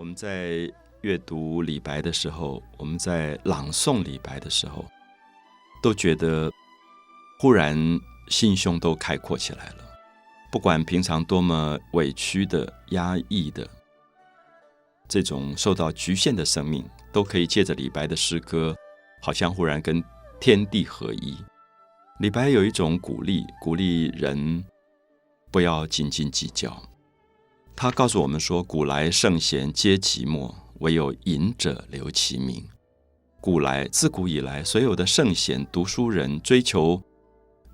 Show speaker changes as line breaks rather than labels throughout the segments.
我们在阅读李白的时候，我们在朗诵李白的时候，都觉得忽然心胸都开阔起来了。不管平常多么委屈的、压抑的，这种受到局限的生命，都可以借着李白的诗歌，好像忽然跟天地合一。李白有一种鼓励，鼓励人不要斤斤计较。他告诉我们说：“古来圣贤皆寂寞，唯有饮者留其名。”古来自古以来，所有的圣贤、读书人追求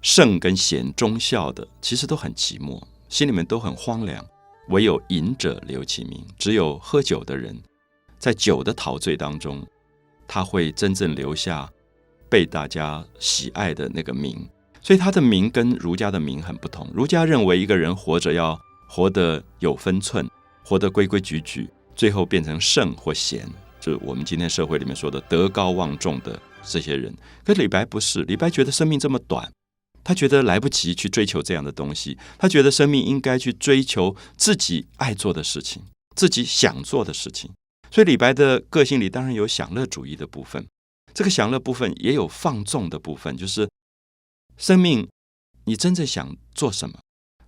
圣跟贤、忠孝的，其实都很寂寞，心里面都很荒凉。唯有饮者留其名，只有喝酒的人，在酒的陶醉当中，他会真正留下被大家喜爱的那个名。所以他的名跟儒家的名很不同。儒家认为一个人活着要。活得有分寸，活得规规矩矩，最后变成圣或贤，就是我们今天社会里面说的德高望重的这些人。可李白不是，李白觉得生命这么短，他觉得来不及去追求这样的东西，他觉得生命应该去追求自己爱做的事情，自己想做的事情。所以李白的个性里当然有享乐主义的部分，这个享乐部分也有放纵的部分，就是生命你真正想做什么。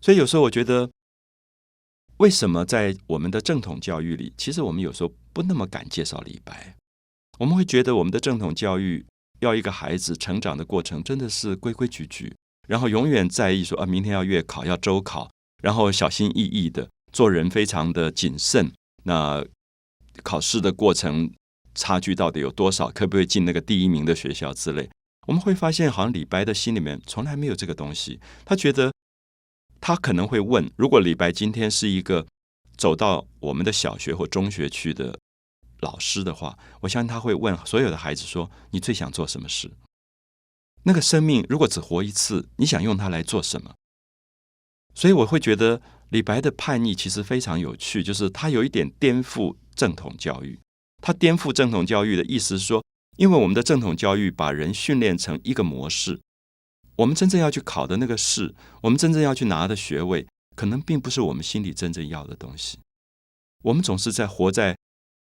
所以有时候我觉得。为什么在我们的正统教育里，其实我们有时候不那么敢介绍李白？我们会觉得我们的正统教育要一个孩子成长的过程真的是规规矩矩，然后永远在意说啊，明天要月考，要周考，然后小心翼翼的做人，非常的谨慎。那考试的过程差距到底有多少？可不可以进那个第一名的学校之类？我们会发现，好像李白的心里面从来没有这个东西，他觉得。他可能会问：如果李白今天是一个走到我们的小学或中学去的老师的话，我相信他会问所有的孩子说：“你最想做什么事？那个生命如果只活一次，你想用它来做什么？”所以我会觉得李白的叛逆其实非常有趣，就是他有一点颠覆正统教育。他颠覆正统教育的意思是说，因为我们的正统教育把人训练成一个模式。我们真正要去考的那个试，我们真正要去拿的学位，可能并不是我们心里真正要的东西。我们总是在活在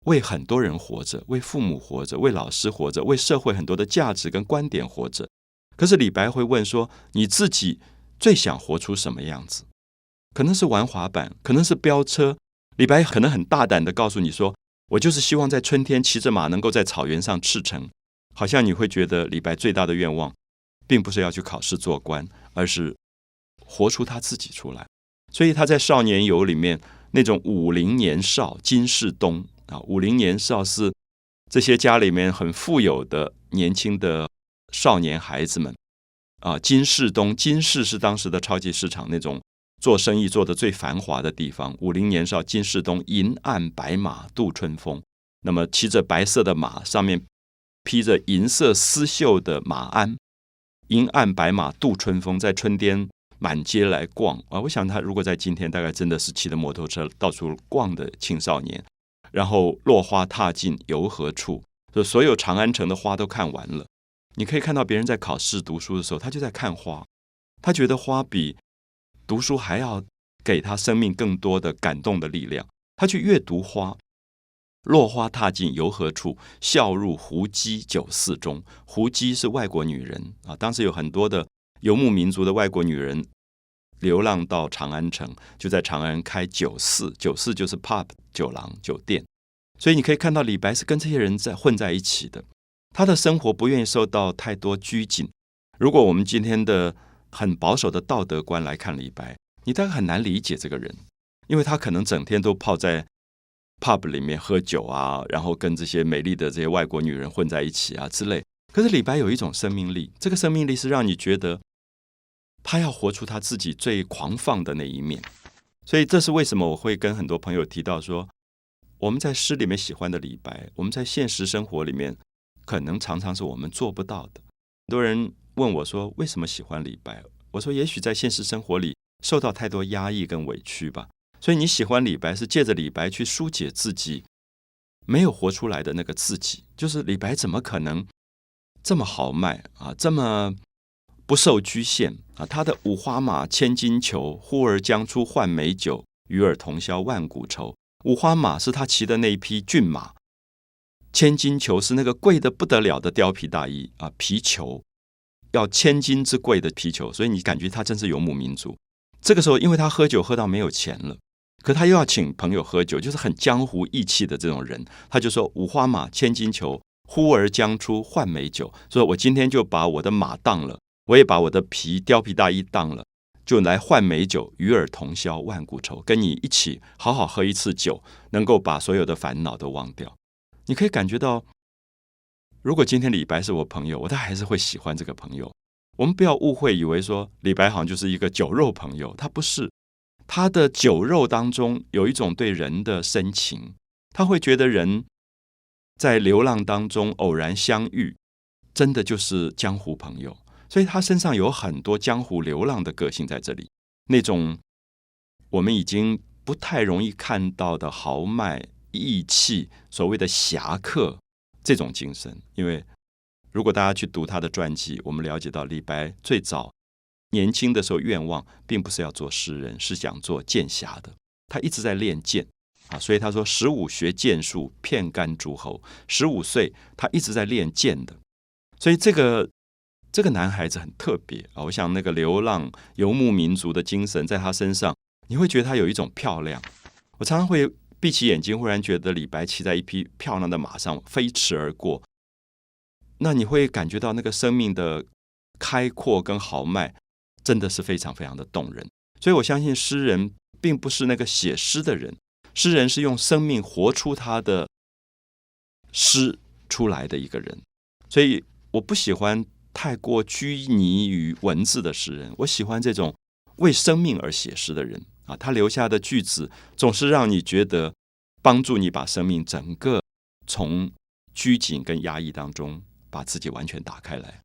为很多人活着，为父母活着，为老师活着，为社会很多的价值跟观点活着。可是李白会问说：“你自己最想活出什么样子？”可能是玩滑板，可能是飙车。李白可能很大胆的告诉你说：“我就是希望在春天骑着马，能够在草原上驰骋。”好像你会觉得李白最大的愿望。并不是要去考试做官，而是活出他自己出来。所以他在《少年游》里面那种五陵年少金世东啊，五陵年少是这些家里面很富有的年轻的少年孩子们啊。金世东，金世是当时的超级市场那种做生意做的最繁华的地方。五陵年少金世东，银鞍白马度春风。那么骑着白色的马，上面披着银色丝绣的马鞍。银鞍白马度春风，在春天满街来逛啊！我想他如果在今天，大概真的是骑着摩托车到处逛的青少年。然后落花踏尽游何处？就所有长安城的花都看完了。你可以看到别人在考试读书的时候，他就在看花。他觉得花比读书还要给他生命更多的感动的力量。他去阅读花。落花踏尽游何处？笑入胡姬酒肆中。胡姬是外国女人啊，当时有很多的游牧民族的外国女人流浪到长安城，就在长安开酒肆。酒肆就是 pub 酒廊酒店，所以你可以看到李白是跟这些人在混在一起的。他的生活不愿意受到太多拘谨。如果我们今天的很保守的道德观来看李白，你大概很难理解这个人，因为他可能整天都泡在。Pub 里面喝酒啊，然后跟这些美丽的这些外国女人混在一起啊之类。可是李白有一种生命力，这个生命力是让你觉得他要活出他自己最狂放的那一面。所以这是为什么我会跟很多朋友提到说，我们在诗里面喜欢的李白，我们在现实生活里面可能常常是我们做不到的。很多人问我说，为什么喜欢李白？我说，也许在现实生活里受到太多压抑跟委屈吧。所以你喜欢李白，是借着李白去疏解自己没有活出来的那个自己。就是李白怎么可能这么豪迈啊，这么不受局限啊？他的五花马，千金裘，呼儿将出换美酒，与尔同销万古愁。五花马是他骑的那一匹骏马，千金裘是那个贵的不得了的貂皮大衣啊，皮裘要千金之贵的皮裘，所以你感觉他真是游牧民族。这个时候，因为他喝酒喝到没有钱了，可他又要请朋友喝酒，就是很江湖义气的这种人，他就说：“五花马，千金裘，呼儿将出换美酒。”说：“我今天就把我的马当了，我也把我的皮貂皮大衣当了。”就来换美酒，与尔同销万古愁，跟你一起好好喝一次酒，能够把所有的烦恼都忘掉。你可以感觉到，如果今天李白是我朋友，我他还是会喜欢这个朋友。我们不要误会，以为说李白好像就是一个酒肉朋友，他不是。他的酒肉当中有一种对人的深情，他会觉得人在流浪当中偶然相遇，真的就是江湖朋友。所以他身上有很多江湖流浪的个性在这里，那种我们已经不太容易看到的豪迈、义气、所谓的侠客这种精神。因为如果大家去读他的传记，我们了解到李白最早年轻的时候愿望并不是要做诗人，是想做剑侠的。他一直在练剑啊，所以他说十五学剑术，片干诸侯。十五岁他一直在练剑的，所以这个。这个男孩子很特别啊！我想那个流浪游牧民族的精神在他身上，你会觉得他有一种漂亮。我常常会闭起眼睛，忽然觉得李白骑在一匹漂亮的马上飞驰而过，那你会感觉到那个生命的开阔跟豪迈，真的是非常非常的动人。所以我相信诗人并不是那个写诗的人，诗人是用生命活出他的诗出来的一个人。所以我不喜欢。太过拘泥于文字的诗人，我喜欢这种为生命而写诗的人啊！他留下的句子总是让你觉得帮助你把生命整个从拘谨跟压抑当中把自己完全打开来。